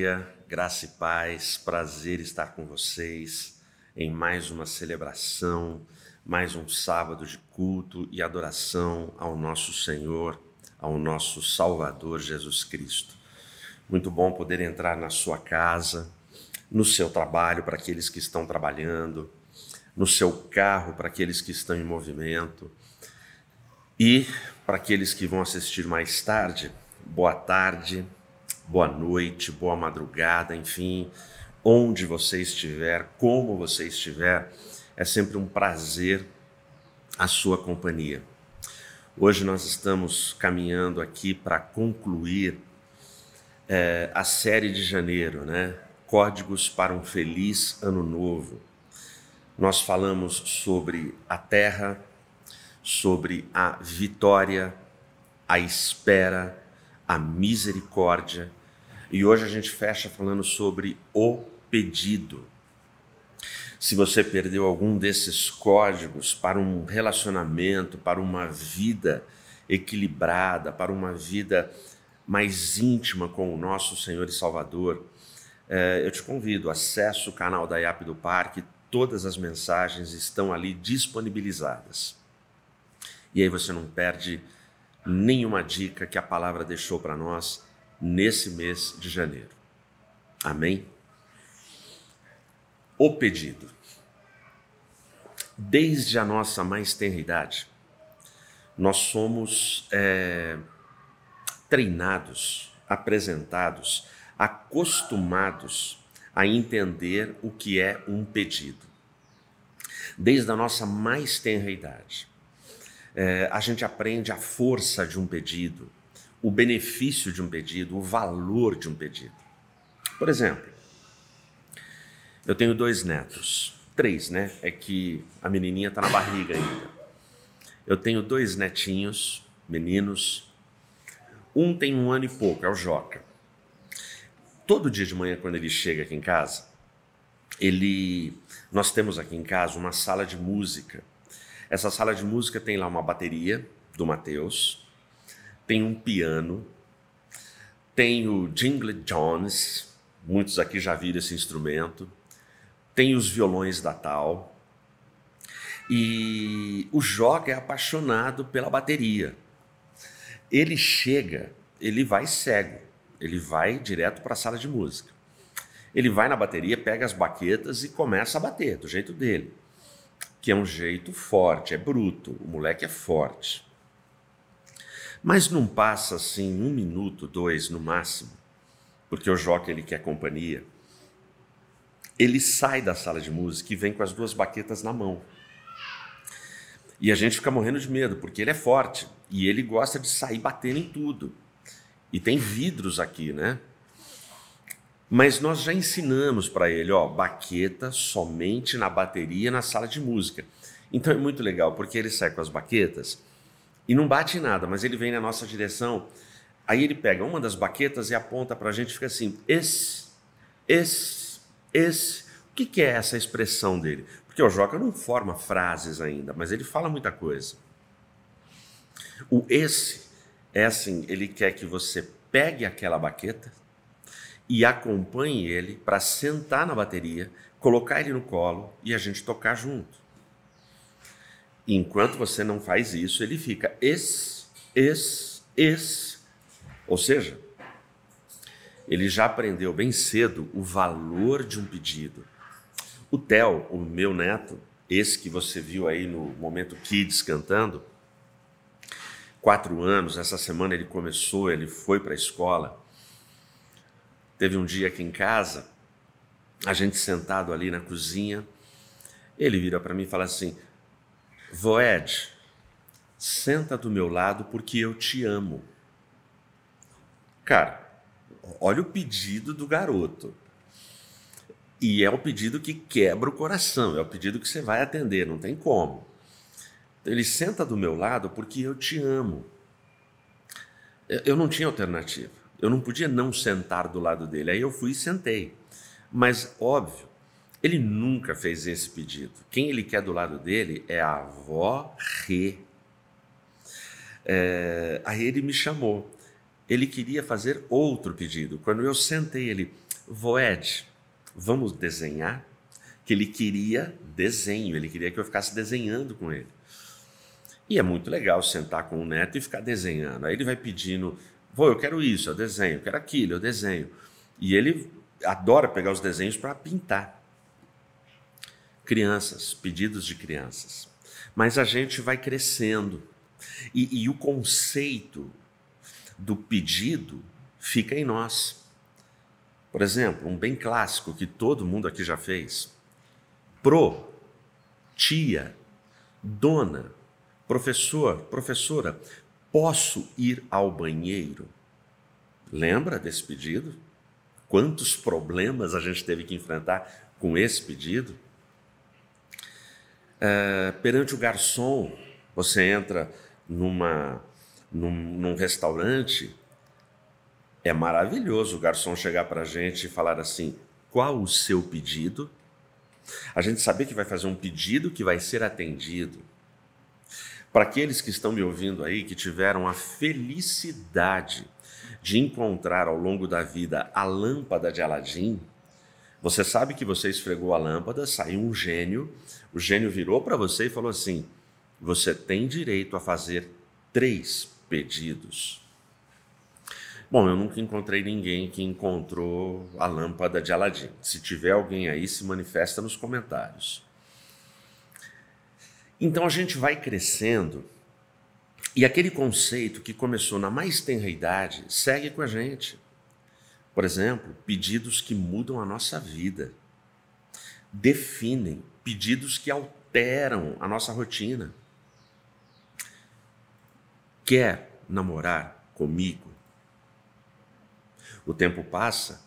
dia, graça e paz, prazer estar com vocês em mais uma celebração, mais um sábado de culto e adoração ao nosso Senhor, ao nosso Salvador Jesus Cristo. Muito bom poder entrar na sua casa, no seu trabalho para aqueles que estão trabalhando, no seu carro para aqueles que estão em movimento e para aqueles que vão assistir mais tarde. Boa tarde boa noite, boa madrugada, enfim, onde você estiver, como você estiver, é sempre um prazer a sua companhia. Hoje nós estamos caminhando aqui para concluir é, a série de janeiro, né? Códigos para um feliz ano novo. Nós falamos sobre a terra, sobre a vitória, a espera, a misericórdia e hoje a gente fecha falando sobre o pedido. Se você perdeu algum desses códigos para um relacionamento, para uma vida equilibrada, para uma vida mais íntima com o nosso Senhor e Salvador, é, eu te convido, acesse o canal da IAP do Parque, todas as mensagens estão ali disponibilizadas. E aí você não perde nenhuma dica que a palavra deixou para nós nesse mês de janeiro. Amém? O pedido. Desde a nossa mais tenra idade, nós somos é, treinados, apresentados, acostumados a entender o que é um pedido. Desde a nossa mais tenra idade, é, a gente aprende a força de um pedido, o benefício de um pedido, o valor de um pedido. Por exemplo, eu tenho dois netos, três, né? É que a menininha está na barriga ainda. Eu tenho dois netinhos, meninos. Um tem um ano e pouco, é o Joca. Todo dia de manhã, quando ele chega aqui em casa, ele, nós temos aqui em casa uma sala de música. Essa sala de música tem lá uma bateria do Mateus, tem um piano, tem o Jingle Jones, muitos aqui já viram esse instrumento, tem os violões da Tal, e o Joga é apaixonado pela bateria. Ele chega, ele vai cego, ele vai direto para a sala de música. Ele vai na bateria, pega as baquetas e começa a bater do jeito dele, que é um jeito forte, é bruto, o moleque é forte. Mas não passa assim um minuto, dois no máximo, porque o Joca ele quer companhia. Ele sai da sala de música e vem com as duas baquetas na mão. E a gente fica morrendo de medo, porque ele é forte e ele gosta de sair batendo em tudo. E tem vidros aqui, né? Mas nós já ensinamos para ele, ó, baqueta somente na bateria na sala de música. Então é muito legal, porque ele sai com as baquetas e não bate em nada, mas ele vem na nossa direção. Aí ele pega uma das baquetas e aponta para a gente e fica assim: esse, esse, esse. O que, que é essa expressão dele? Porque o Joca não forma frases ainda, mas ele fala muita coisa. O esse é assim: ele quer que você pegue aquela baqueta e acompanhe ele para sentar na bateria, colocar ele no colo e a gente tocar junto. Enquanto você não faz isso, ele fica es, es, es. Ou seja, ele já aprendeu bem cedo o valor de um pedido. O Theo, o meu neto, esse que você viu aí no momento Kids cantando, quatro anos, essa semana ele começou, ele foi para a escola. Teve um dia aqui em casa, a gente sentado ali na cozinha, ele vira para mim e fala assim: Voed, senta do meu lado porque eu te amo. Cara, olha o pedido do garoto. E é o pedido que quebra o coração, é o pedido que você vai atender, não tem como. Ele senta do meu lado porque eu te amo. Eu não tinha alternativa. Eu não podia não sentar do lado dele. Aí eu fui e sentei. Mas, óbvio, ele nunca fez esse pedido. Quem ele quer do lado dele é a avó Rê. É, aí ele me chamou. Ele queria fazer outro pedido. Quando eu sentei, ele, Voed, vamos desenhar? Que ele queria desenho, ele queria que eu ficasse desenhando com ele. E é muito legal sentar com o neto e ficar desenhando. Aí ele vai pedindo, vou, eu quero isso, eu desenho, eu quero aquilo, eu desenho. E ele adora pegar os desenhos para pintar. Crianças, pedidos de crianças. Mas a gente vai crescendo. E, e o conceito do pedido fica em nós. Por exemplo, um bem clássico que todo mundo aqui já fez: pro, tia, dona, professor, professora, posso ir ao banheiro? Lembra desse pedido? Quantos problemas a gente teve que enfrentar com esse pedido? É, perante o garçom, você entra numa, num, num restaurante, é maravilhoso o garçom chegar para a gente e falar assim: qual o seu pedido? A gente saber que vai fazer um pedido que vai ser atendido. Para aqueles que estão me ouvindo aí, que tiveram a felicidade de encontrar ao longo da vida a lâmpada de Aladim, você sabe que você esfregou a lâmpada, saiu um gênio, o gênio virou para você e falou assim: você tem direito a fazer três pedidos. Bom, eu nunca encontrei ninguém que encontrou a lâmpada de Aladim. Se tiver alguém aí, se manifesta nos comentários. Então a gente vai crescendo e aquele conceito que começou na mais tenra idade segue com a gente. Por exemplo, pedidos que mudam a nossa vida, definem, pedidos que alteram a nossa rotina. Quer namorar comigo? O tempo passa.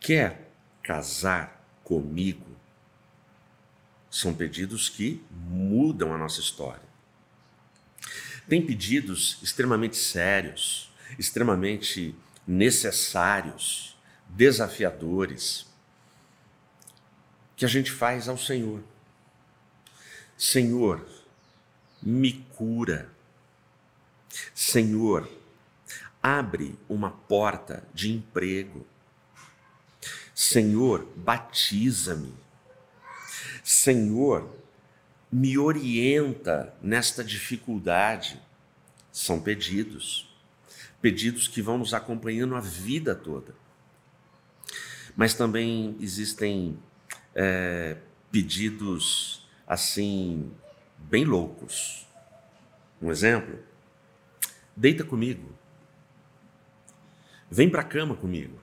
Quer casar comigo? São pedidos que mudam a nossa história. Tem pedidos extremamente sérios, extremamente necessários, desafiadores, que a gente faz ao Senhor. Senhor, me cura. Senhor, abre uma porta de emprego. Senhor, batiza-me. Senhor, me orienta nesta dificuldade. São pedidos, pedidos que vão nos acompanhando a vida toda. Mas também existem é, pedidos assim, bem loucos. Um exemplo? Deita comigo. Vem para a cama comigo.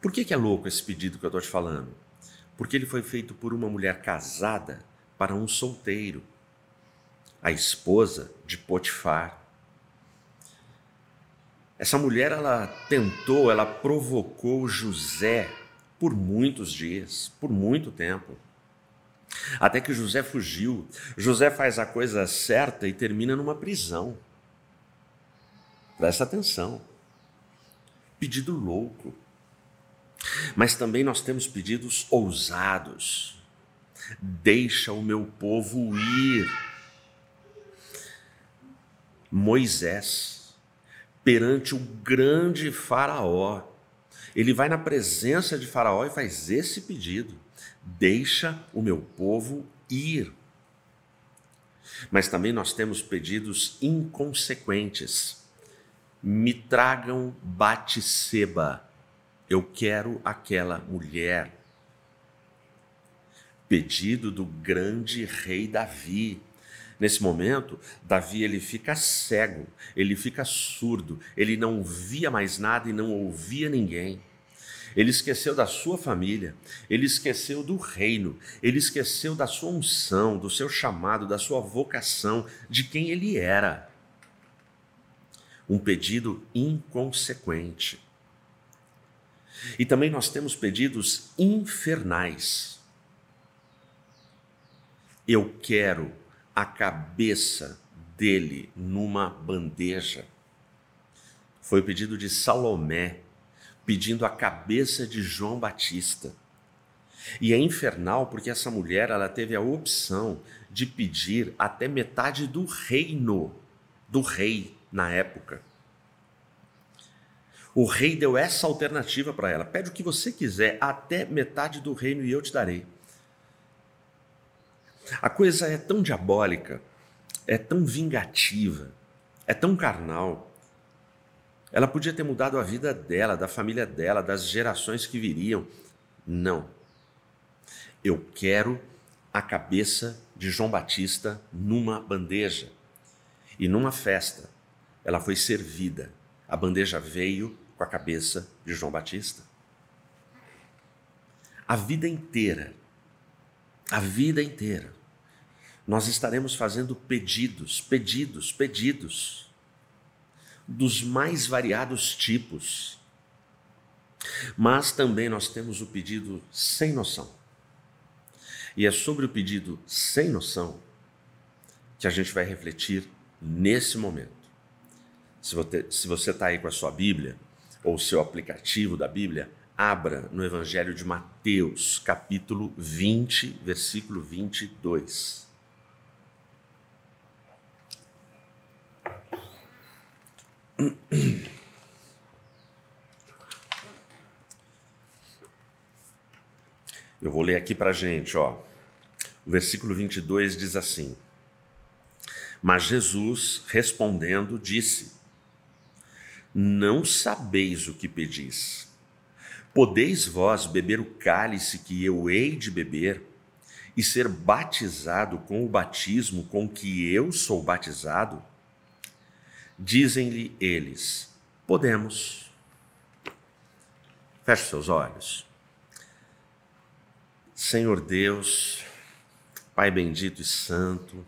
Por que, que é louco esse pedido que eu estou te falando? Porque ele foi feito por uma mulher casada para um solteiro, a esposa de Potifar. Essa mulher, ela tentou, ela provocou José por muitos dias, por muito tempo. Até que José fugiu. José faz a coisa certa e termina numa prisão. Presta atenção. Pedido louco. Mas também nós temos pedidos ousados. Deixa o meu povo ir. Moisés, perante o grande Faraó, ele vai na presença de Faraó e faz esse pedido: deixa o meu povo ir. Mas também nós temos pedidos inconsequentes. Me tragam Batseba. Eu quero aquela mulher. Pedido do grande rei Davi. Nesse momento, Davi ele fica cego, ele fica surdo, ele não via mais nada e não ouvia ninguém. Ele esqueceu da sua família, ele esqueceu do reino, ele esqueceu da sua unção, do seu chamado, da sua vocação, de quem ele era. Um pedido inconsequente. E também nós temos pedidos infernais. Eu quero a cabeça dele numa bandeja. Foi o pedido de Salomé pedindo a cabeça de João Batista. E é infernal porque essa mulher ela teve a opção de pedir até metade do reino do rei na época. O rei deu essa alternativa para ela: pede o que você quiser, até metade do reino e eu te darei. A coisa é tão diabólica, é tão vingativa, é tão carnal. Ela podia ter mudado a vida dela, da família dela, das gerações que viriam. Não. Eu quero a cabeça de João Batista numa bandeja. E numa festa, ela foi servida. A bandeja veio com a cabeça de João Batista. A vida inteira, a vida inteira, nós estaremos fazendo pedidos, pedidos, pedidos, dos mais variados tipos. Mas também nós temos o pedido sem noção. E é sobre o pedido sem noção que a gente vai refletir nesse momento. Se você está aí com a sua Bíblia, ou o seu aplicativo da Bíblia, abra no Evangelho de Mateus, capítulo 20, versículo 22. Eu vou ler aqui para a gente, ó. O versículo 22 diz assim: Mas Jesus, respondendo, disse: Não sabeis o que pedis. Podeis vós beber o cálice que eu hei de beber e ser batizado com o batismo com que eu sou batizado? Dizem-lhe eles: Podemos. Feche seus olhos. Senhor Deus, Pai bendito e santo,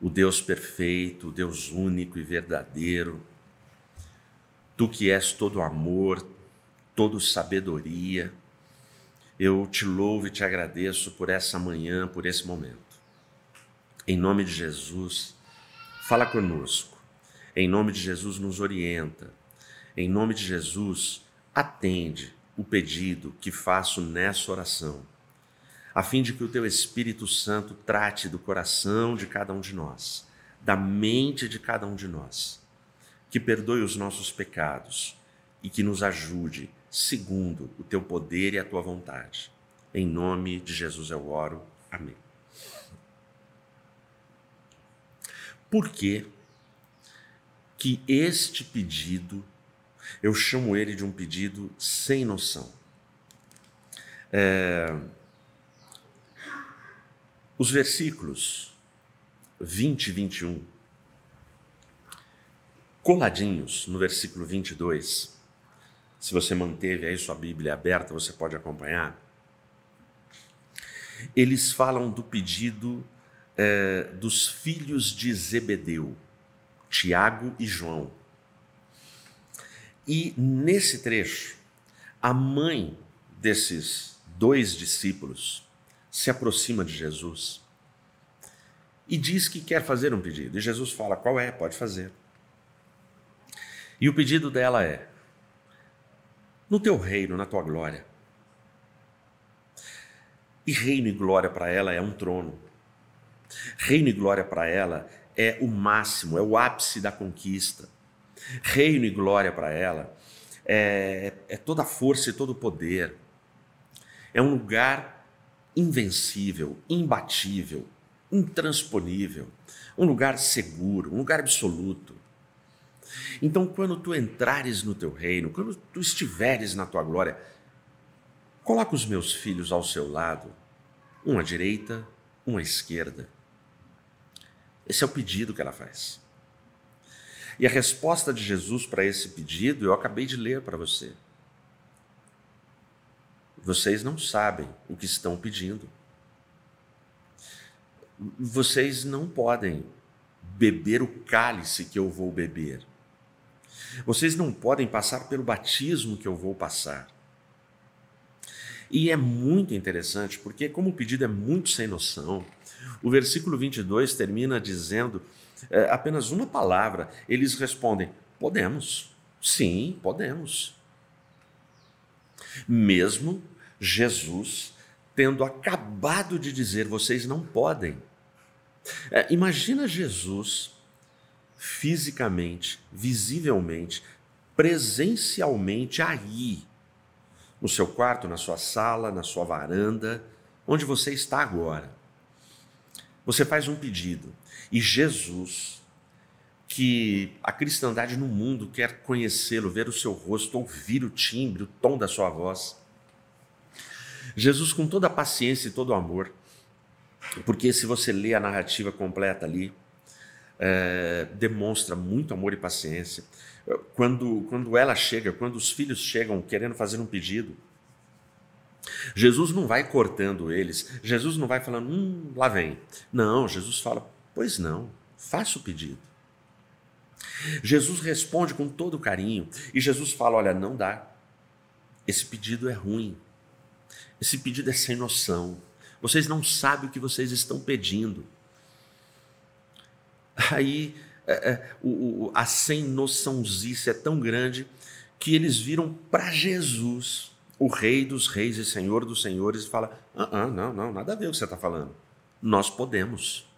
o Deus perfeito, o Deus único e verdadeiro, Tu que és todo amor, todo sabedoria, eu te louvo e te agradeço por essa manhã, por esse momento. Em nome de Jesus, fala conosco. Em nome de Jesus, nos orienta. Em nome de Jesus, atende o pedido que faço nessa oração, a fim de que o teu Espírito Santo trate do coração de cada um de nós, da mente de cada um de nós, que perdoe os nossos pecados e que nos ajude segundo o teu poder e a tua vontade. Em nome de Jesus eu oro. Amém. Por que que este pedido eu chamo ele de um pedido sem noção. É... Os versículos 20 e 21, coladinhos no versículo 22, se você manteve aí sua Bíblia aberta, você pode acompanhar. Eles falam do pedido é, dos filhos de Zebedeu, Tiago e João. E nesse trecho, a mãe desses dois discípulos se aproxima de Jesus e diz que quer fazer um pedido. E Jesus fala: qual é? Pode fazer. E o pedido dela é: no teu reino, na tua glória. E reino e glória para ela é um trono. Reino e glória para ela é o máximo, é o ápice da conquista reino e glória para ela, é, é toda a força e todo o poder. É um lugar invencível, imbatível, intransponível, um lugar seguro, um lugar absoluto. Então, quando tu entrares no teu reino, quando tu estiveres na tua glória, coloca os meus filhos ao seu lado, um à direita, um à esquerda. Esse é o pedido que ela faz. E a resposta de Jesus para esse pedido eu acabei de ler para você. Vocês não sabem o que estão pedindo. Vocês não podem beber o cálice que eu vou beber. Vocês não podem passar pelo batismo que eu vou passar. E é muito interessante, porque, como o pedido é muito sem noção, o versículo 22 termina dizendo é, apenas uma palavra, eles respondem: podemos, sim, podemos. Mesmo Jesus tendo acabado de dizer: vocês não podem. É, imagina Jesus fisicamente, visivelmente, presencialmente aí, no seu quarto, na sua sala, na sua varanda, onde você está agora. Você faz um pedido e Jesus, que a cristandade no mundo quer conhecê-lo, ver o seu rosto, ouvir o timbre, o tom da sua voz. Jesus, com toda a paciência e todo o amor, porque se você lê a narrativa completa ali, é, demonstra muito amor e paciência. Quando, quando ela chega, quando os filhos chegam querendo fazer um pedido, Jesus não vai cortando eles, Jesus não vai falando, hum, lá vem. Não, Jesus fala, pois não, faça o pedido. Jesus responde com todo carinho e Jesus fala: olha, não dá, esse pedido é ruim, esse pedido é sem noção, vocês não sabem o que vocês estão pedindo. Aí é, é, o, a sem noçãozice é tão grande que eles viram para Jesus, o Rei dos Reis e Senhor dos Senhores, e fala: ah, ah, não, não, nada a ver o que você está falando. Nós podemos.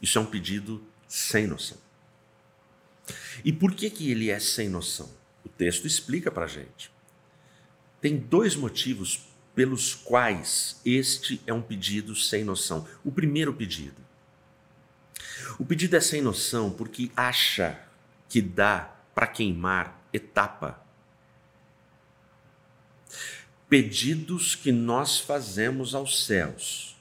Isso é um pedido sem noção. E por que, que ele é sem noção? O texto explica para a gente. Tem dois motivos pelos quais este é um pedido sem noção. O primeiro pedido o pedido é sem noção porque acha que dá para queimar etapa. Pedidos que nós fazemos aos céus,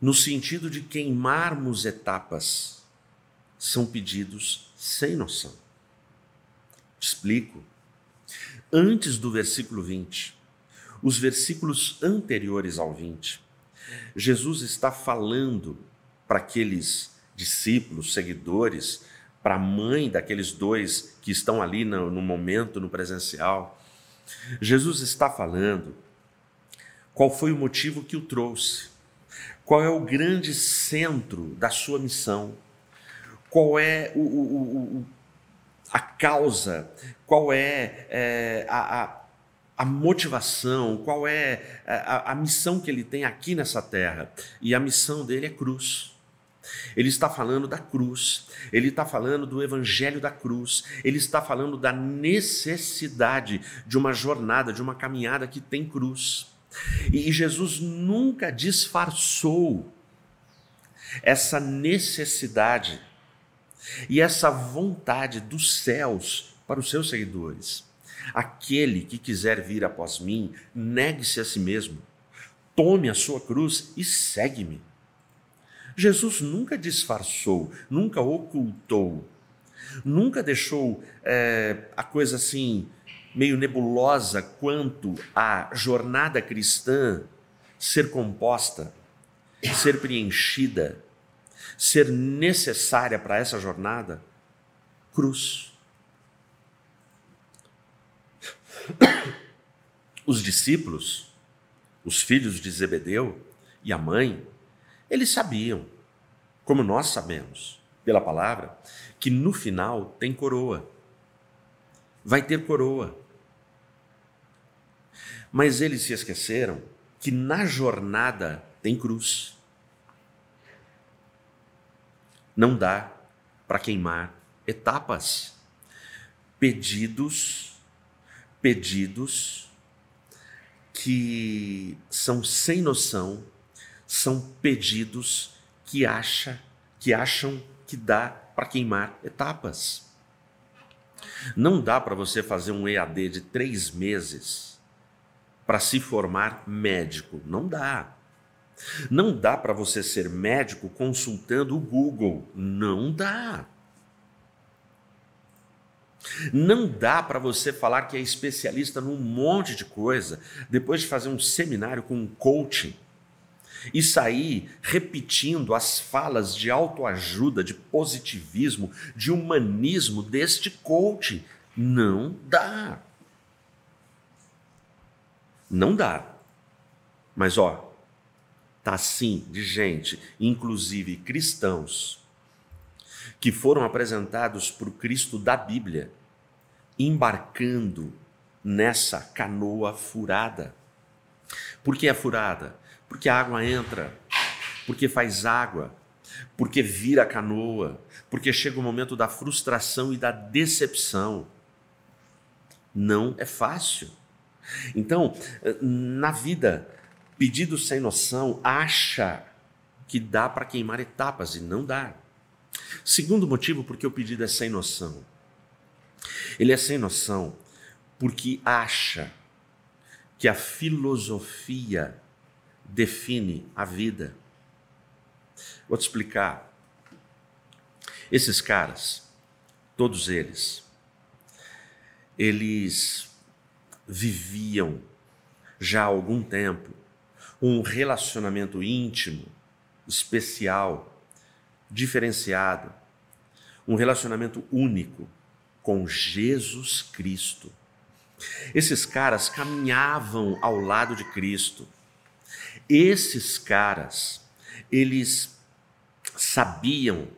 no sentido de queimarmos etapas, são pedidos sem noção. Explico. Antes do versículo 20, os versículos anteriores ao 20, Jesus está falando para aqueles discípulos, seguidores, para a mãe daqueles dois que estão ali no, no momento, no presencial. Jesus está falando qual foi o motivo que o trouxe, qual é o grande centro da sua missão, qual é o, o, o, a causa, qual é, é a, a, a, motivação, qual é a, a missão que ele tem aqui nessa terra. E a missão dele é cruz. Ele está falando da cruz, ele está falando do evangelho da cruz, ele está falando da necessidade de uma jornada, de uma caminhada que tem cruz. E Jesus nunca disfarçou essa necessidade e essa vontade dos céus para os seus seguidores. Aquele que quiser vir após mim, negue-se a si mesmo, tome a sua cruz e segue-me. Jesus nunca disfarçou, nunca ocultou, nunca deixou é, a coisa assim meio nebulosa quanto à jornada cristã ser composta, ser preenchida, ser necessária para essa jornada. Cruz. Os discípulos, os filhos de Zebedeu e a mãe, eles sabiam, como nós sabemos, pela palavra, que no final tem coroa. Vai ter coroa. Mas eles se esqueceram que na jornada tem cruz. Não dá para queimar etapas. Pedidos, pedidos que são sem noção são pedidos que acha, que acham que dá para queimar etapas. Não dá para você fazer um EAD de três meses para se formar médico. Não dá. Não dá para você ser médico consultando o Google. Não dá. Não dá para você falar que é especialista num monte de coisa depois de fazer um seminário com um coaching e sair repetindo as falas de autoajuda, de positivismo, de humanismo deste coach. Não dá. Não dá. Mas ó, tá assim de gente, inclusive cristãos, que foram apresentados por Cristo da Bíblia, embarcando nessa canoa furada. Por que é furada? Porque a água entra, porque faz água, porque vira a canoa, porque chega o momento da frustração e da decepção. Não é fácil. Então, na vida, pedido sem noção acha que dá para queimar etapas e não dá. Segundo motivo, porque o pedido é sem noção. Ele é sem noção porque acha que a filosofia define a vida. Vou te explicar. Esses caras, todos eles, eles viviam já há algum tempo um relacionamento íntimo, especial, diferenciado, um relacionamento único com Jesus Cristo. Esses caras caminhavam ao lado de Cristo. Esses caras, eles sabiam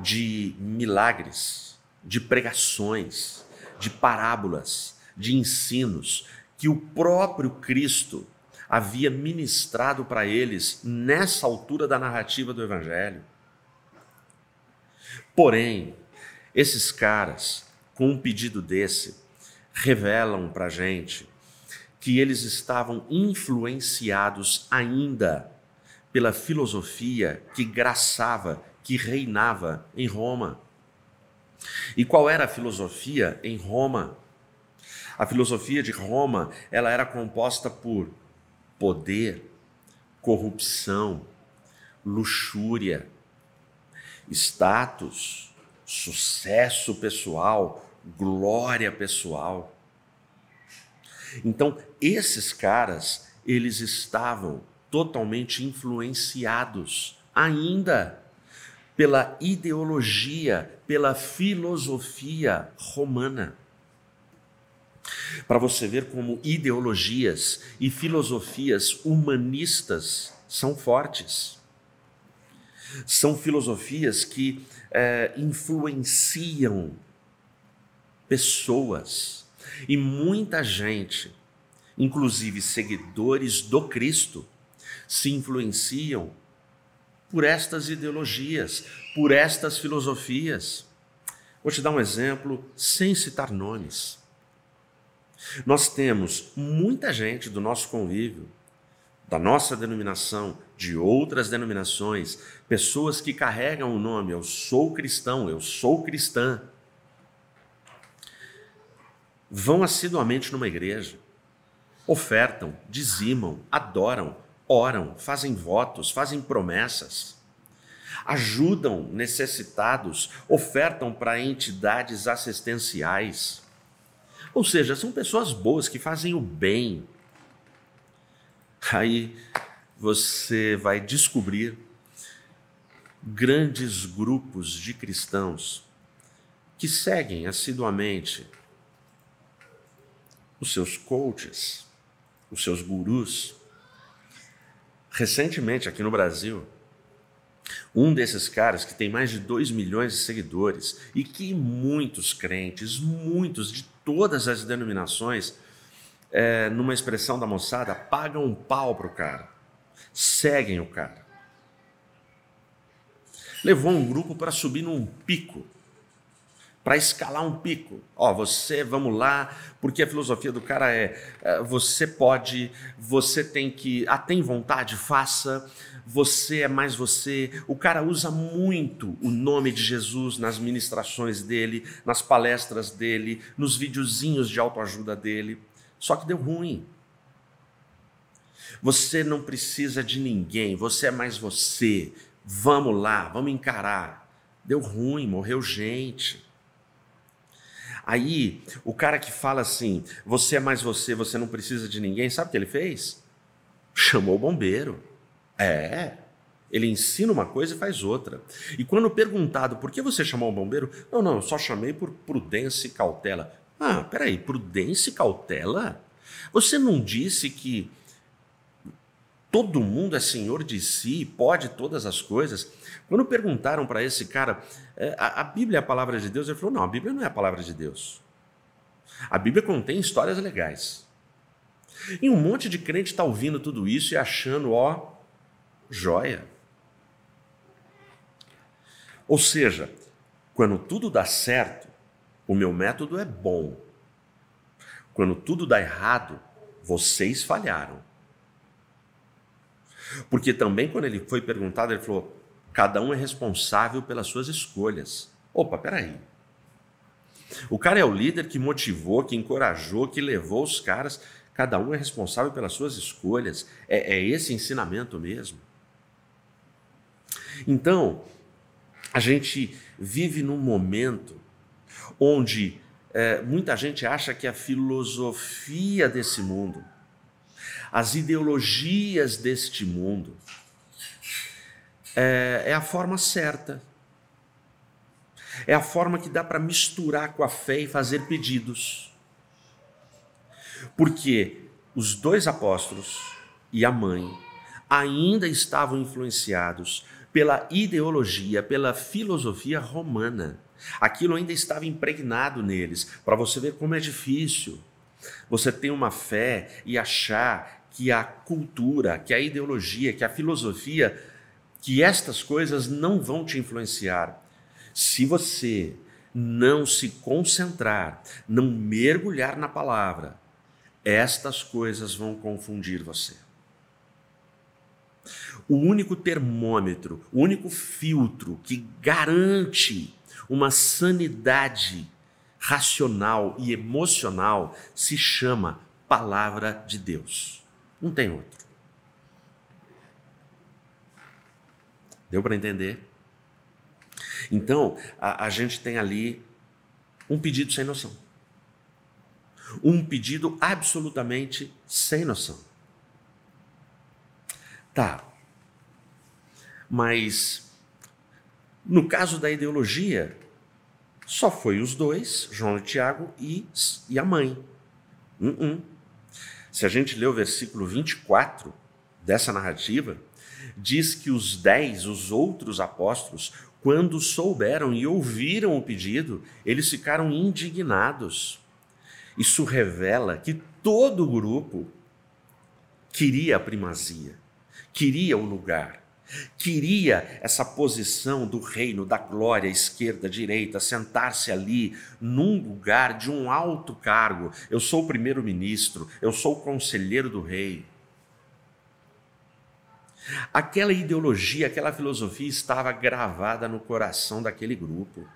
de milagres, de pregações, de parábolas, de ensinos que o próprio Cristo havia ministrado para eles nessa altura da narrativa do Evangelho. Porém, esses caras, com um pedido desse, revelam para a gente que eles estavam influenciados ainda pela filosofia que graçava, que reinava em Roma. E qual era a filosofia em Roma? A filosofia de Roma, ela era composta por poder, corrupção, luxúria, status, sucesso pessoal, glória pessoal. Então, esses caras, eles estavam totalmente influenciados ainda pela ideologia, pela filosofia romana. Para você ver como ideologias e filosofias humanistas são fortes. São filosofias que é, influenciam pessoas e muita gente, inclusive seguidores do Cristo, se influenciam por estas ideologias, por estas filosofias. Vou te dar um exemplo sem citar nomes. Nós temos muita gente do nosso convívio, da nossa denominação, de outras denominações, pessoas que carregam o nome eu sou cristão, eu sou cristã, vão assiduamente numa igreja, ofertam, dizimam, adoram, oram, fazem votos, fazem promessas, ajudam necessitados, ofertam para entidades assistenciais. Ou seja, são pessoas boas que fazem o bem. Aí você vai descobrir grandes grupos de cristãos que seguem assiduamente os seus coaches, os seus gurus. Recentemente, aqui no Brasil, um desses caras que tem mais de 2 milhões de seguidores e que muitos crentes, muitos de todas as denominações, é, numa expressão da moçada, pagam um pau para o cara, seguem o cara. Levou um grupo para subir num pico para escalar um pico. Ó, você, vamos lá, porque a filosofia do cara é, é você pode, você tem que, ah, tem vontade, faça, você é mais você. O cara usa muito o nome de Jesus nas ministrações dele, nas palestras dele, nos videozinhos de autoajuda dele. Só que deu ruim. Você não precisa de ninguém, você é mais você. Vamos lá, vamos encarar. Deu ruim, morreu gente. Aí, o cara que fala assim, você é mais você, você não precisa de ninguém, sabe o que ele fez? Chamou o bombeiro. É. Ele ensina uma coisa e faz outra. E quando perguntado por que você chamou o bombeiro, não, não, eu só chamei por prudência e cautela. Ah, peraí, prudência e cautela? Você não disse que todo mundo é senhor de si, pode todas as coisas? Quando perguntaram para esse cara, é, a, a Bíblia é a palavra de Deus, ele falou: não, a Bíblia não é a palavra de Deus. A Bíblia contém histórias legais. E um monte de crente está ouvindo tudo isso e achando, ó, joia. Ou seja, quando tudo dá certo, o meu método é bom. Quando tudo dá errado, vocês falharam. Porque também, quando ele foi perguntado, ele falou: cada um é responsável pelas suas escolhas. Opa, peraí. O cara é o líder que motivou, que encorajou, que levou os caras. Cada um é responsável pelas suas escolhas. É, é esse ensinamento mesmo. Então, a gente vive num momento onde é, muita gente acha que a filosofia desse mundo, as ideologias deste mundo, é, é a forma certa. É a forma que dá para misturar com a fé e fazer pedidos. Porque os dois apóstolos e a mãe ainda estavam influenciados pela ideologia, pela filosofia romana. Aquilo ainda estava impregnado neles, para você ver como é difícil. Você ter uma fé e achar que a cultura, que a ideologia, que a filosofia, que estas coisas não vão te influenciar. Se você não se concentrar, não mergulhar na palavra, estas coisas vão confundir você. O único termômetro, o único filtro que garante uma sanidade racional e emocional se chama Palavra de Deus. Não tem outro. Deu para entender? Então, a, a gente tem ali um pedido sem noção. Um pedido absolutamente sem noção. Tá. Mas, no caso da ideologia, só foi os dois, João e Tiago, e, e a mãe. Uh -uh. Se a gente lê o versículo 24 dessa narrativa, diz que os dez, os outros apóstolos, quando souberam e ouviram o pedido, eles ficaram indignados. Isso revela que todo o grupo queria a primazia, queria o lugar, queria essa posição do reino, da glória, esquerda, direita, sentar-se ali num lugar de um alto cargo. Eu sou o primeiro-ministro, eu sou o conselheiro do rei. Aquela ideologia, aquela filosofia estava gravada no coração daquele grupo.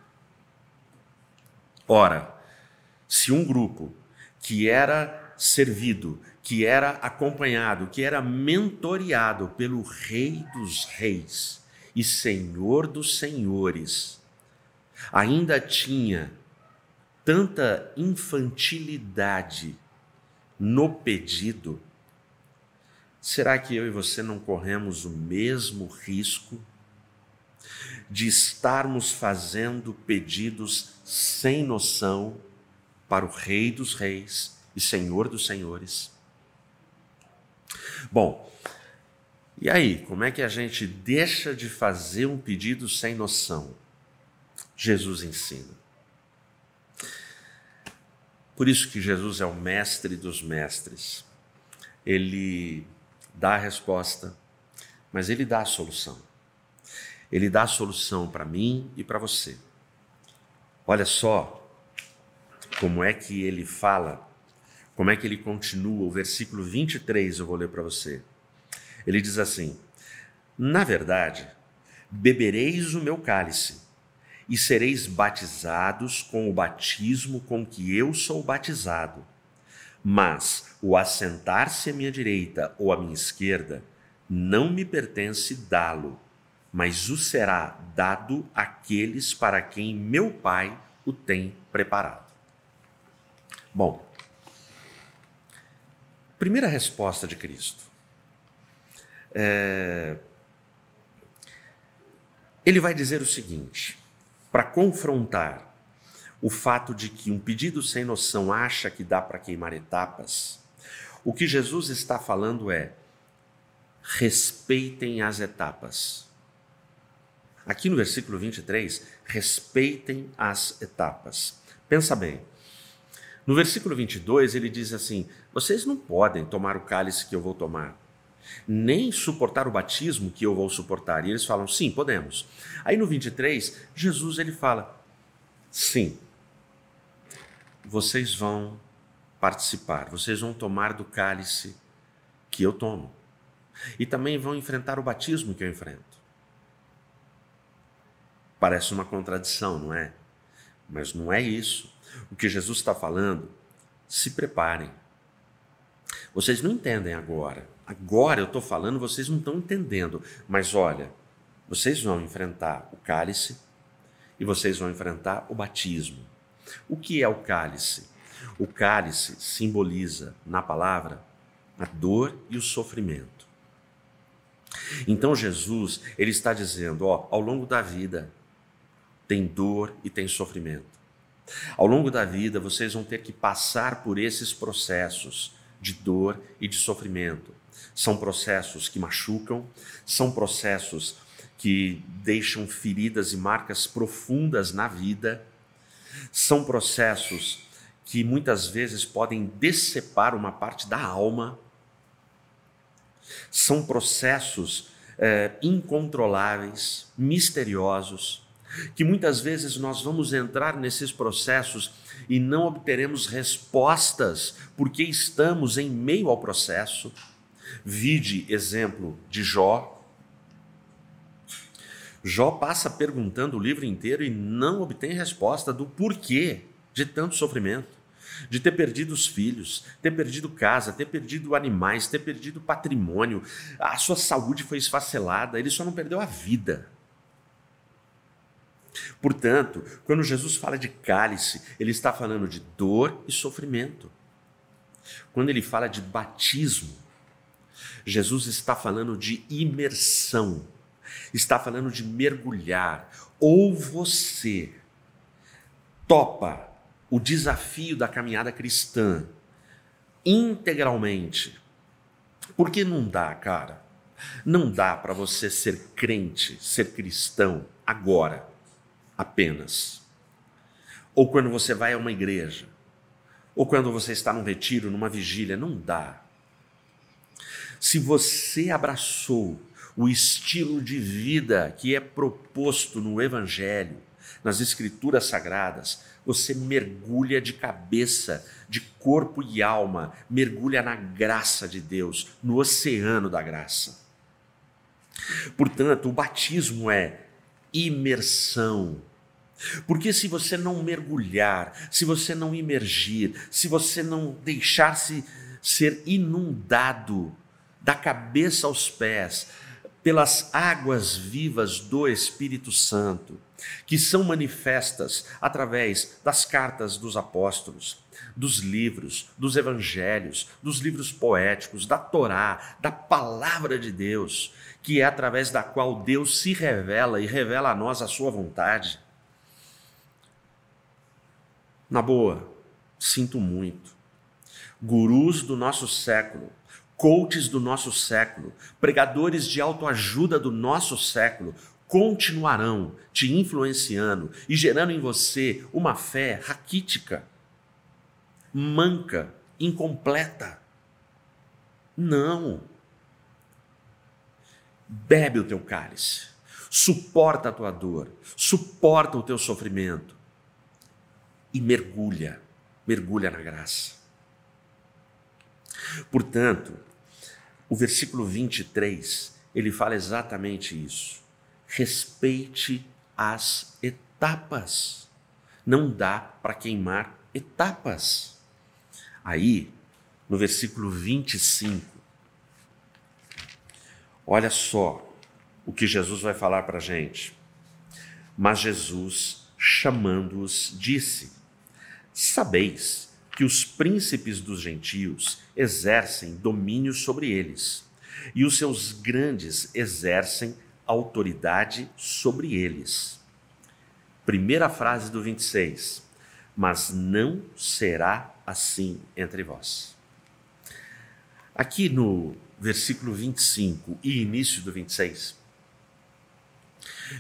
Ora, se um grupo que era servido, que era acompanhado, que era mentoreado pelo Rei dos Reis e Senhor dos Senhores, ainda tinha tanta infantilidade no pedido, Será que eu e você não corremos o mesmo risco de estarmos fazendo pedidos sem noção para o Rei dos Reis e Senhor dos Senhores? Bom, e aí, como é que a gente deixa de fazer um pedido sem noção? Jesus ensina. Por isso que Jesus é o mestre dos mestres. Ele dá a resposta, mas ele dá a solução. Ele dá a solução para mim e para você. Olha só como é que ele fala, como é que ele continua. O versículo 23 eu vou ler para você. Ele diz assim: Na verdade, bebereis o meu cálice e sereis batizados com o batismo com que eu sou batizado. Mas o assentar-se à minha direita ou à minha esquerda não me pertence dá-lo, mas o será dado àqueles para quem meu Pai o tem preparado. Bom, primeira resposta de Cristo. É... Ele vai dizer o seguinte, para confrontar o fato de que um pedido sem noção acha que dá para queimar etapas, o que Jesus está falando é: respeitem as etapas. Aqui no versículo 23, respeitem as etapas. Pensa bem. No versículo 22, ele diz assim: Vocês não podem tomar o cálice que eu vou tomar. nem suportar o batismo que eu vou suportar. E eles falam: sim, podemos. Aí no 23, Jesus ele fala: sim, vocês vão participar, vocês vão tomar do cálice que eu tomo. E também vão enfrentar o batismo que eu enfrento. Parece uma contradição, não é? Mas não é isso. O que Jesus está falando, se preparem. Vocês não entendem agora. Agora eu estou falando, vocês não estão entendendo. Mas olha, vocês vão enfrentar o cálice e vocês vão enfrentar o batismo. O que é o cálice? O cálice simboliza, na palavra, a dor e o sofrimento. Então Jesus, ele está dizendo, ó, ao longo da vida, tem dor e tem sofrimento. Ao longo da vida, vocês vão ter que passar por esses processos de dor e de sofrimento. São processos que machucam, são processos que deixam feridas e marcas profundas na vida, são processos que muitas vezes podem decepar uma parte da alma, são processos é, incontroláveis, misteriosos, que muitas vezes nós vamos entrar nesses processos e não obteremos respostas porque estamos em meio ao processo. Vide exemplo de Jó. Jó passa perguntando o livro inteiro e não obtém resposta do porquê de tanto sofrimento, de ter perdido os filhos, ter perdido casa, ter perdido animais, ter perdido patrimônio, a sua saúde foi esfacelada, ele só não perdeu a vida. Portanto, quando Jesus fala de cálice, ele está falando de dor e sofrimento. Quando ele fala de batismo, Jesus está falando de imersão, está falando de mergulhar. Ou você topa o desafio da caminhada cristã integralmente, porque não dá, cara. Não dá para você ser crente, ser cristão agora apenas. Ou quando você vai a uma igreja, ou quando você está num retiro, numa vigília, não dá. Se você abraçou o estilo de vida que é proposto no Evangelho, nas Escrituras Sagradas, você mergulha de cabeça, de corpo e alma, mergulha na graça de Deus, no oceano da graça. Portanto, o batismo é imersão. Porque se você não mergulhar, se você não imergir, se você não deixar-se ser inundado da cabeça aos pés pelas águas vivas do Espírito Santo, que são manifestas através das cartas dos apóstolos, dos livros, dos evangelhos, dos livros poéticos, da Torá, da palavra de Deus, que é através da qual Deus se revela e revela a nós a sua vontade. Na boa, sinto muito. Gurus do nosso século, coaches do nosso século, pregadores de autoajuda do nosso século continuarão te influenciando e gerando em você uma fé raquítica, manca, incompleta. Não bebe o teu cálice, suporta a tua dor, suporta o teu sofrimento e mergulha, mergulha na graça. Portanto, o versículo 23, ele fala exatamente isso. Respeite as etapas. Não dá para queimar etapas. Aí, no versículo 25, Olha só o que Jesus vai falar para a gente. Mas Jesus, chamando-os, disse: Sabeis que os príncipes dos gentios exercem domínio sobre eles, e os seus grandes exercem autoridade sobre eles. Primeira frase do 26. Mas não será assim entre vós. Aqui no versículo 25 e início do 26,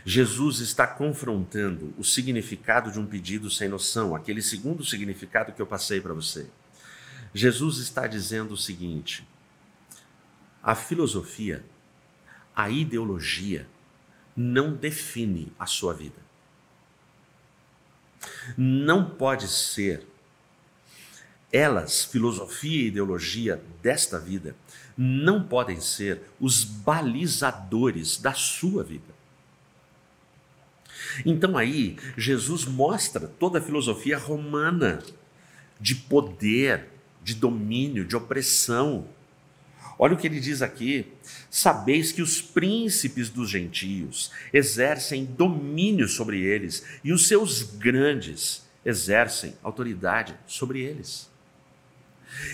Jesus está confrontando o significado de um pedido sem noção, aquele segundo significado que eu passei para você. Jesus está dizendo o seguinte: A filosofia, a ideologia, não define a sua vida. Não pode ser elas, filosofia e ideologia desta vida, não podem ser os balizadores da sua vida. Então aí, Jesus mostra toda a filosofia romana de poder, de domínio, de opressão. Olha o que ele diz aqui: sabeis que os príncipes dos gentios exercem domínio sobre eles, e os seus grandes exercem autoridade sobre eles.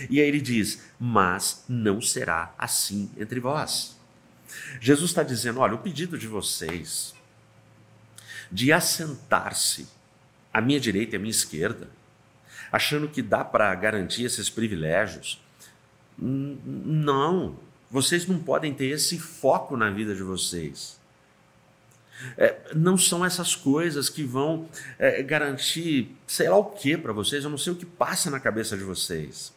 E aí ele diz: Mas não será assim entre vós. Jesus está dizendo: olha, o pedido de vocês de assentar-se à minha direita e à minha esquerda, achando que dá para garantir esses privilégios. Não, vocês não podem ter esse foco na vida de vocês. É, não são essas coisas que vão é, garantir sei lá o que para vocês, eu não sei o que passa na cabeça de vocês.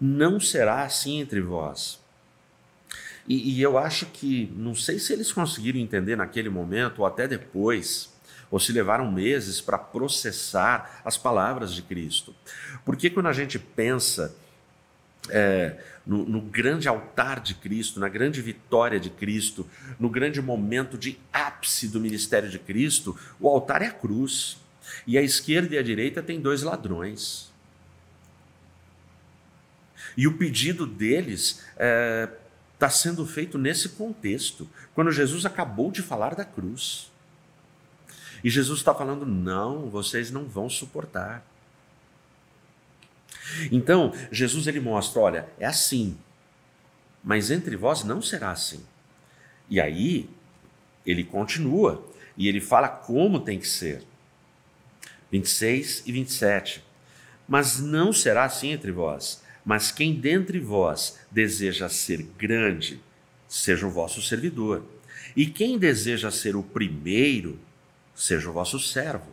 Não será assim entre vós. E, e eu acho que, não sei se eles conseguiram entender naquele momento ou até depois, ou se levaram meses para processar as palavras de Cristo. Porque quando a gente pensa é, no, no, grande altar de Cristo, na grande vitória de Cristo, no grande momento de ápice do ministério de Cristo, o altar é a cruz. E a esquerda e a direita tem dois ladrões. E o pedido deles está é, tá sendo feito nesse contexto, quando Jesus acabou de falar da cruz. E Jesus está falando: não, vocês não vão suportar. Então, Jesus ele mostra: olha, é assim, mas entre vós não será assim. E aí, ele continua e ele fala como tem que ser. 26 e 27. Mas não será assim entre vós mas quem dentre vós deseja ser grande, seja o vosso servidor. E quem deseja ser o primeiro, seja o vosso servo.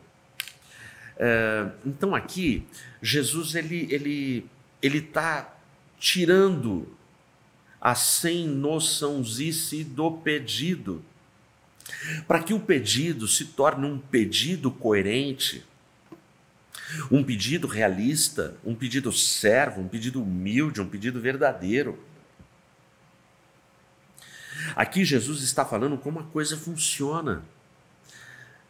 É, então aqui, Jesus ele ele ele está tirando a sem noçãozice do pedido, para que o pedido se torne um pedido coerente um pedido realista, um pedido servo, um pedido humilde, um pedido verdadeiro. Aqui Jesus está falando como a coisa funciona.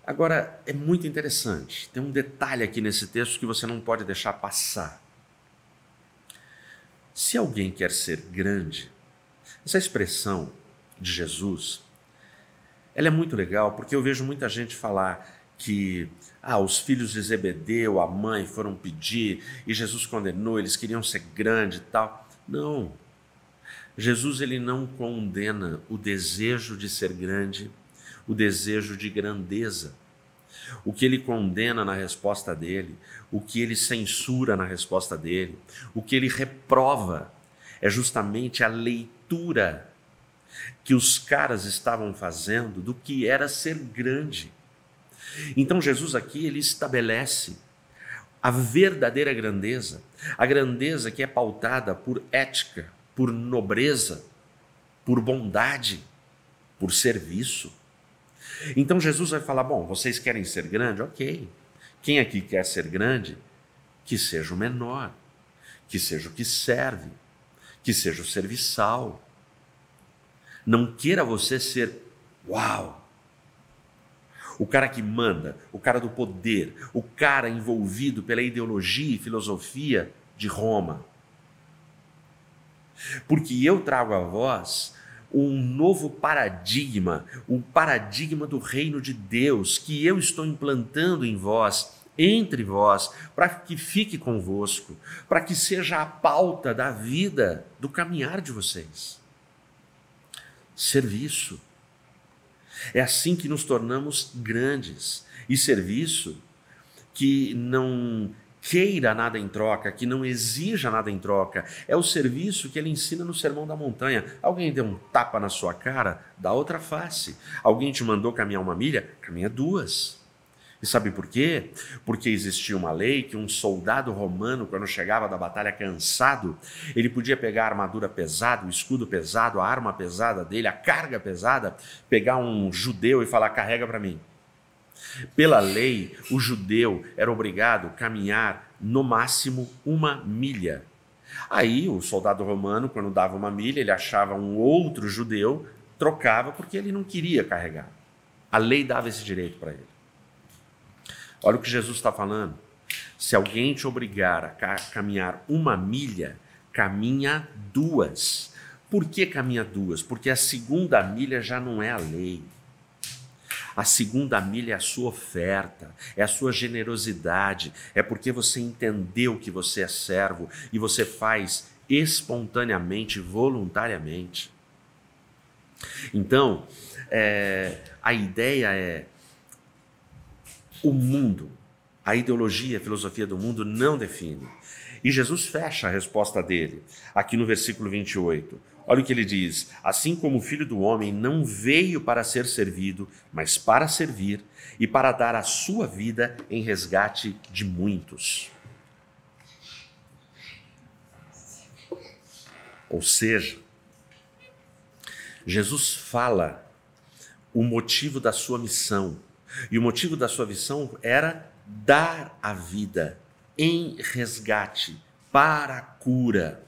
Agora, é muito interessante, tem um detalhe aqui nesse texto que você não pode deixar passar. Se alguém quer ser grande, essa expressão de Jesus, ela é muito legal porque eu vejo muita gente falar que ah, os filhos de Zebedeu, a mãe, foram pedir e Jesus condenou, eles queriam ser grande e tal. Não. Jesus ele não condena o desejo de ser grande, o desejo de grandeza. O que ele condena na resposta dele, o que ele censura na resposta dele, o que ele reprova é justamente a leitura que os caras estavam fazendo do que era ser grande. Então Jesus aqui ele estabelece a verdadeira grandeza, a grandeza que é pautada por ética, por nobreza, por bondade, por serviço. Então Jesus vai falar: bom, vocês querem ser grande? Ok. Quem aqui quer ser grande? Que seja o menor, que seja o que serve, que seja o serviçal. Não queira você ser uau, o cara que manda, o cara do poder, o cara envolvido pela ideologia e filosofia de Roma. Porque eu trago a vós um novo paradigma, um paradigma do reino de Deus que eu estou implantando em vós, entre vós, para que fique convosco, para que seja a pauta da vida, do caminhar de vocês. Serviço é assim que nos tornamos grandes. E serviço que não queira nada em troca, que não exija nada em troca. É o serviço que ele ensina no Sermão da Montanha. Alguém deu um tapa na sua cara, dá outra face. Alguém te mandou caminhar uma milha, caminha duas. E sabe por quê? Porque existia uma lei que um soldado romano, quando chegava da batalha cansado, ele podia pegar a armadura pesada, o escudo pesado, a arma pesada dele, a carga pesada, pegar um judeu e falar: carrega para mim. Pela lei, o judeu era obrigado a caminhar no máximo uma milha. Aí o soldado romano, quando dava uma milha, ele achava um outro judeu, trocava porque ele não queria carregar. A lei dava esse direito para ele. Olha o que Jesus está falando. Se alguém te obrigar a caminhar uma milha, caminha duas. Por que caminha duas? Porque a segunda milha já não é a lei. A segunda milha é a sua oferta, é a sua generosidade, é porque você entendeu que você é servo e você faz espontaneamente, voluntariamente. Então, é, a ideia é o mundo, a ideologia, a filosofia do mundo não define. E Jesus fecha a resposta dele aqui no versículo 28. Olha o que ele diz: Assim como o filho do homem não veio para ser servido, mas para servir e para dar a sua vida em resgate de muitos. Ou seja, Jesus fala o motivo da sua missão. E o motivo da sua missão era dar a vida em resgate para a cura.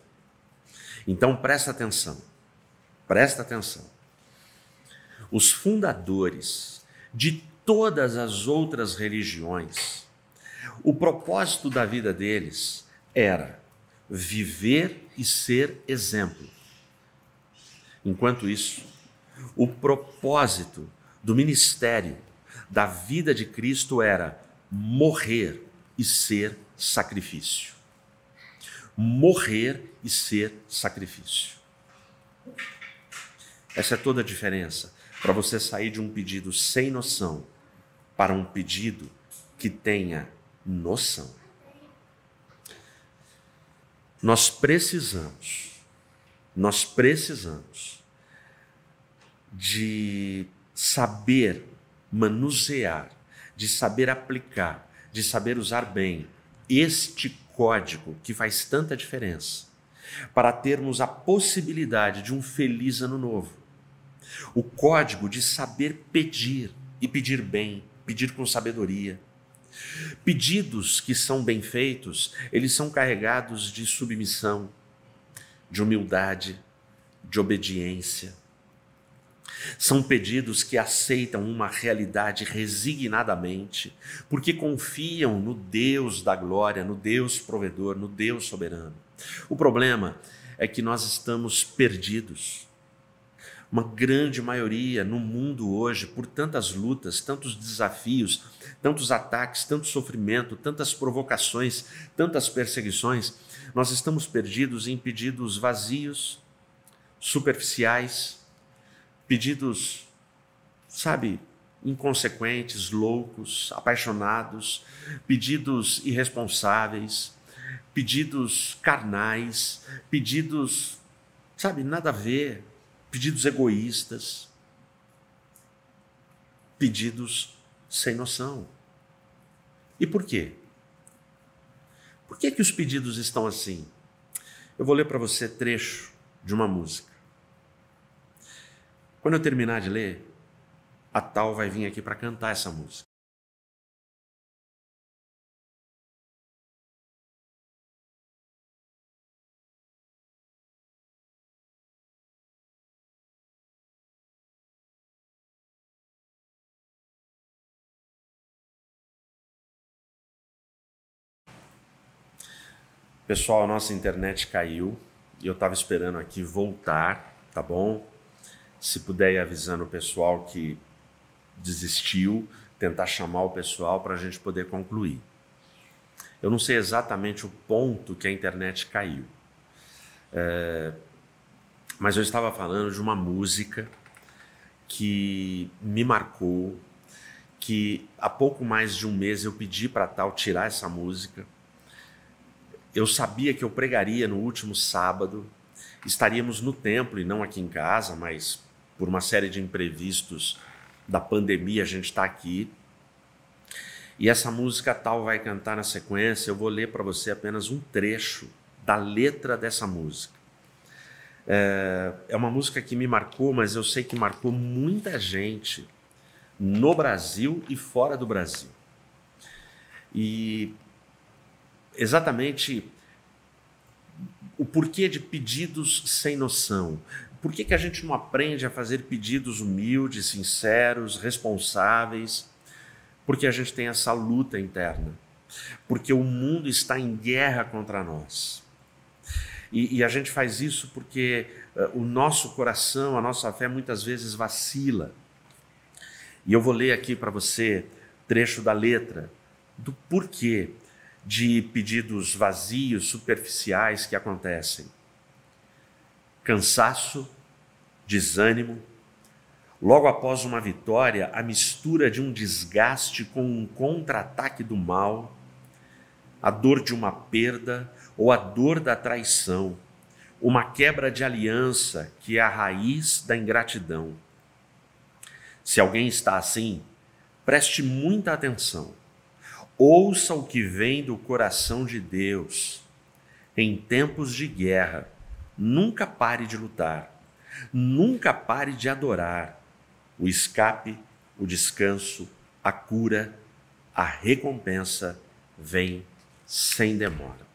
Então presta atenção, presta atenção. Os fundadores de todas as outras religiões, o propósito da vida deles era viver e ser exemplo. Enquanto isso, o propósito do ministério, da vida de Cristo era morrer e ser sacrifício morrer e ser sacrifício. Essa é toda a diferença para você sair de um pedido sem noção para um pedido que tenha noção. Nós precisamos, nós precisamos de saber manusear, de saber aplicar, de saber usar bem este código que faz tanta diferença para termos a possibilidade de um feliz ano novo. O código de saber pedir e pedir bem, pedir com sabedoria. Pedidos que são bem feitos, eles são carregados de submissão, de humildade, de obediência. São pedidos que aceitam uma realidade resignadamente, porque confiam no Deus da glória, no Deus provedor, no Deus soberano. O problema é que nós estamos perdidos. Uma grande maioria no mundo hoje, por tantas lutas, tantos desafios, tantos ataques, tanto sofrimento, tantas provocações, tantas perseguições, nós estamos perdidos em pedidos vazios, superficiais, pedidos, sabe, inconsequentes, loucos, apaixonados, pedidos irresponsáveis, pedidos carnais, pedidos, sabe, nada a ver, pedidos egoístas, pedidos sem noção. E por quê? Por que, que os pedidos estão assim? Eu vou ler para você trecho de uma música. Quando eu terminar de ler, a tal vai vir aqui para cantar essa música. Pessoal, a nossa internet caiu e eu estava esperando aqui voltar, tá bom? Se puder ir avisando o pessoal que desistiu, tentar chamar o pessoal para a gente poder concluir. Eu não sei exatamente o ponto que a internet caiu, é, mas eu estava falando de uma música que me marcou, que há pouco mais de um mês eu pedi para tal tirar essa música. Eu sabia que eu pregaria no último sábado, estaríamos no templo e não aqui em casa, mas por uma série de imprevistos da pandemia, a gente está aqui. E essa música tal vai cantar na sequência. Eu vou ler para você apenas um trecho da letra dessa música. É, é uma música que me marcou, mas eu sei que marcou muita gente no Brasil e fora do Brasil. E exatamente o porquê de pedidos sem noção. Por que, que a gente não aprende a fazer pedidos humildes, sinceros, responsáveis? Porque a gente tem essa luta interna. Porque o mundo está em guerra contra nós. E, e a gente faz isso porque uh, o nosso coração, a nossa fé muitas vezes vacila. E eu vou ler aqui para você trecho da letra do porquê de pedidos vazios, superficiais que acontecem. Cansaço, desânimo, logo após uma vitória, a mistura de um desgaste com um contra-ataque do mal, a dor de uma perda ou a dor da traição, uma quebra de aliança que é a raiz da ingratidão. Se alguém está assim, preste muita atenção Ouça o que vem do coração de Deus. Em tempos de guerra, nunca pare de lutar, nunca pare de adorar. O escape, o descanso, a cura, a recompensa vem sem demora.